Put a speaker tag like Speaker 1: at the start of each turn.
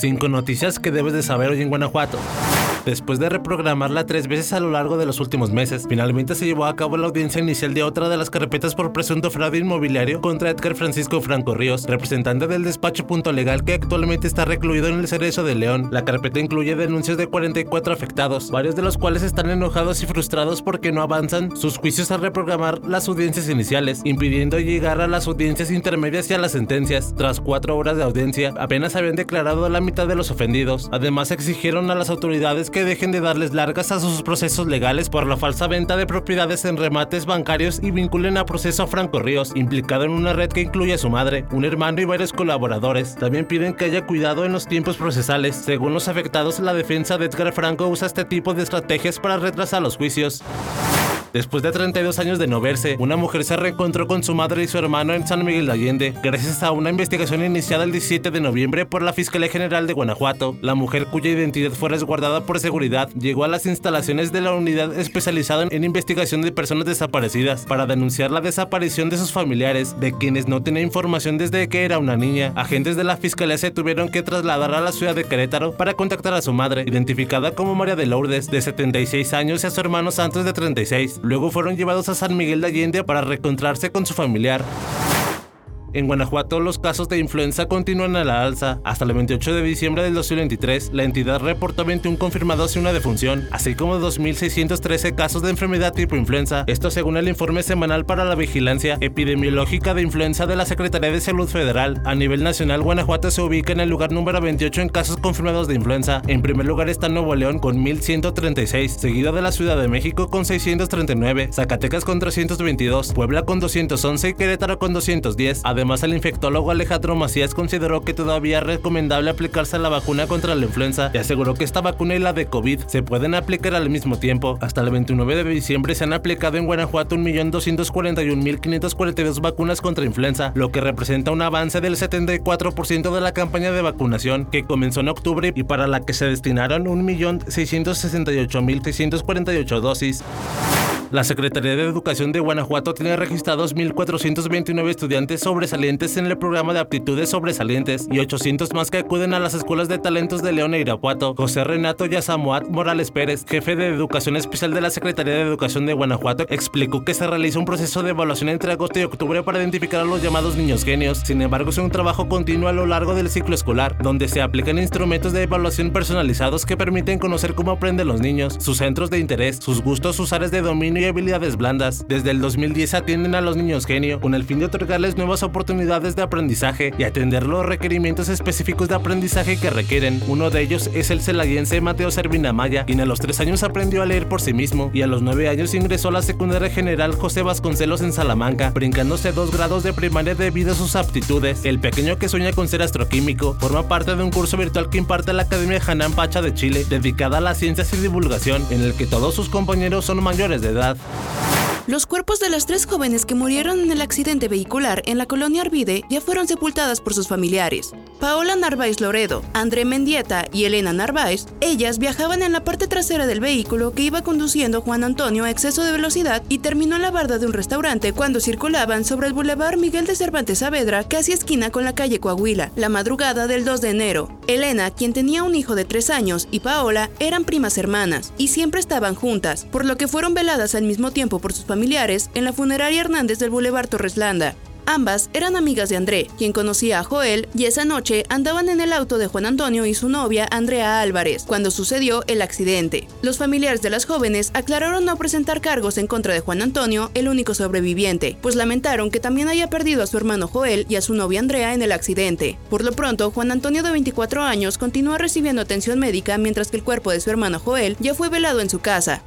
Speaker 1: Cinco noticias que debes de saber hoy en Guanajuato. Después de reprogramarla tres veces a lo largo de los últimos meses, finalmente se llevó a cabo la audiencia inicial de otra de las carpetas por presunto fraude inmobiliario contra Edgar Francisco Franco Ríos, representante del despacho Punto Legal que actualmente está recluido en el Cerezo de León. La carpeta incluye denuncias de 44 afectados, varios de los cuales están enojados y frustrados porque no avanzan sus juicios al reprogramar las audiencias iniciales, impidiendo llegar a las audiencias intermedias y a las sentencias. Tras cuatro horas de audiencia, apenas habían declarado la mitad de los ofendidos. Además, exigieron a las autoridades que dejen de darles largas a sus procesos legales por la falsa venta de propiedades en remates bancarios y vinculen a proceso a Franco Ríos, implicado en una red que incluye a su madre, un hermano y varios colaboradores. También piden que haya cuidado en los tiempos procesales. Según los afectados, la defensa de Edgar Franco usa este tipo de estrategias para retrasar los juicios. Después de 32 años de no verse, una mujer se reencontró con su madre y su hermano en San Miguel de Allende, gracias a una investigación iniciada el 17 de noviembre por la Fiscalía General de Guanajuato. La mujer cuya identidad fue resguardada por seguridad llegó a las instalaciones de la unidad especializada en investigación de personas desaparecidas para denunciar la desaparición de sus familiares, de quienes no tenían información desde que era una niña. Agentes de la Fiscalía se tuvieron que trasladar a la ciudad de Querétaro para contactar a su madre, identificada como María de Lourdes, de 76 años, y a su hermano Santos, de 36. Luego fueron llevados a San Miguel de Allende para reencontrarse con su familiar. En Guanajuato, los casos de influenza continúan a la alza. Hasta el 28 de diciembre del 2023, la entidad reportó 21 confirmados y una defunción, así como 2.613 casos de enfermedad tipo influenza. Esto según el informe semanal para la vigilancia epidemiológica de influenza de la Secretaría de Salud Federal. A nivel nacional, Guanajuato se ubica en el lugar número 28 en casos confirmados de influenza. En primer lugar está Nuevo León con 1.136, seguido de la Ciudad de México con 639, Zacatecas con 322, Puebla con 211 y Querétaro con 210. Además, el infectólogo Alejandro Macías consideró que todavía es recomendable aplicarse la vacuna contra la influenza y aseguró que esta vacuna y la de COVID se pueden aplicar al mismo tiempo. Hasta el 29 de diciembre se han aplicado en Guanajuato 1.241.542 vacunas contra influenza, lo que representa un avance del 74% de la campaña de vacunación que comenzó en octubre y para la que se destinaron 1.668.648 dosis. La Secretaría de Educación de Guanajuato tiene registrados 1.429 estudiantes sobresalientes en el programa de aptitudes sobresalientes y 800 más que acuden a las escuelas de talentos de León e Irapuato. José Renato Yasamuat Morales Pérez, jefe de Educación Especial de la Secretaría de Educación de Guanajuato, explicó que se realiza un proceso de evaluación entre agosto y octubre para identificar a los llamados niños genios. Sin embargo, es un trabajo continuo a lo largo del ciclo escolar, donde se aplican instrumentos de evaluación personalizados que permiten conocer cómo aprenden los niños, sus centros de interés, sus gustos, sus áreas de dominio y habilidades blandas. Desde el 2010 atienden a los niños genio con el fin de otorgarles nuevas oportunidades de aprendizaje y atender los requerimientos específicos de aprendizaje que requieren. Uno de ellos es el celayense Mateo Servina Maya, quien a los 3 años aprendió a leer por sí mismo y a los 9 años ingresó a la secundaria general José Vasconcelos en Salamanca, brincándose dos grados de primaria debido a sus aptitudes. El pequeño que sueña con ser astroquímico forma parte de un curso virtual que imparte la Academia Hanan Pacha de Chile, dedicada a las ciencias y divulgación, en el que todos sus compañeros son mayores de edad.
Speaker 2: Los cuerpos de las tres jóvenes que murieron en el accidente vehicular en la colonia Arvide ya fueron sepultadas por sus familiares. Paola Narváez Loredo, André Mendieta y Elena Narváez, ellas viajaban en la parte trasera del vehículo que iba conduciendo Juan Antonio a exceso de velocidad y terminó en la barda de un restaurante cuando circulaban sobre el bulevar Miguel de Cervantes Saavedra, casi esquina con la calle Coahuila, la madrugada del 2 de enero. Elena, quien tenía un hijo de tres años, y Paola eran primas hermanas y siempre estaban juntas, por lo que fueron veladas al mismo tiempo por sus familiares en la funeraria Hernández del Boulevard Torreslanda. Ambas eran amigas de André, quien conocía a Joel, y esa noche andaban en el auto de Juan Antonio y su novia Andrea Álvarez, cuando sucedió el accidente. Los familiares de las jóvenes aclararon no presentar cargos en contra de Juan Antonio, el único sobreviviente, pues lamentaron que también haya perdido a su hermano Joel y a su novia Andrea en el accidente. Por lo pronto, Juan Antonio de 24 años continúa recibiendo atención médica mientras que el cuerpo de su hermano Joel ya fue velado en su casa.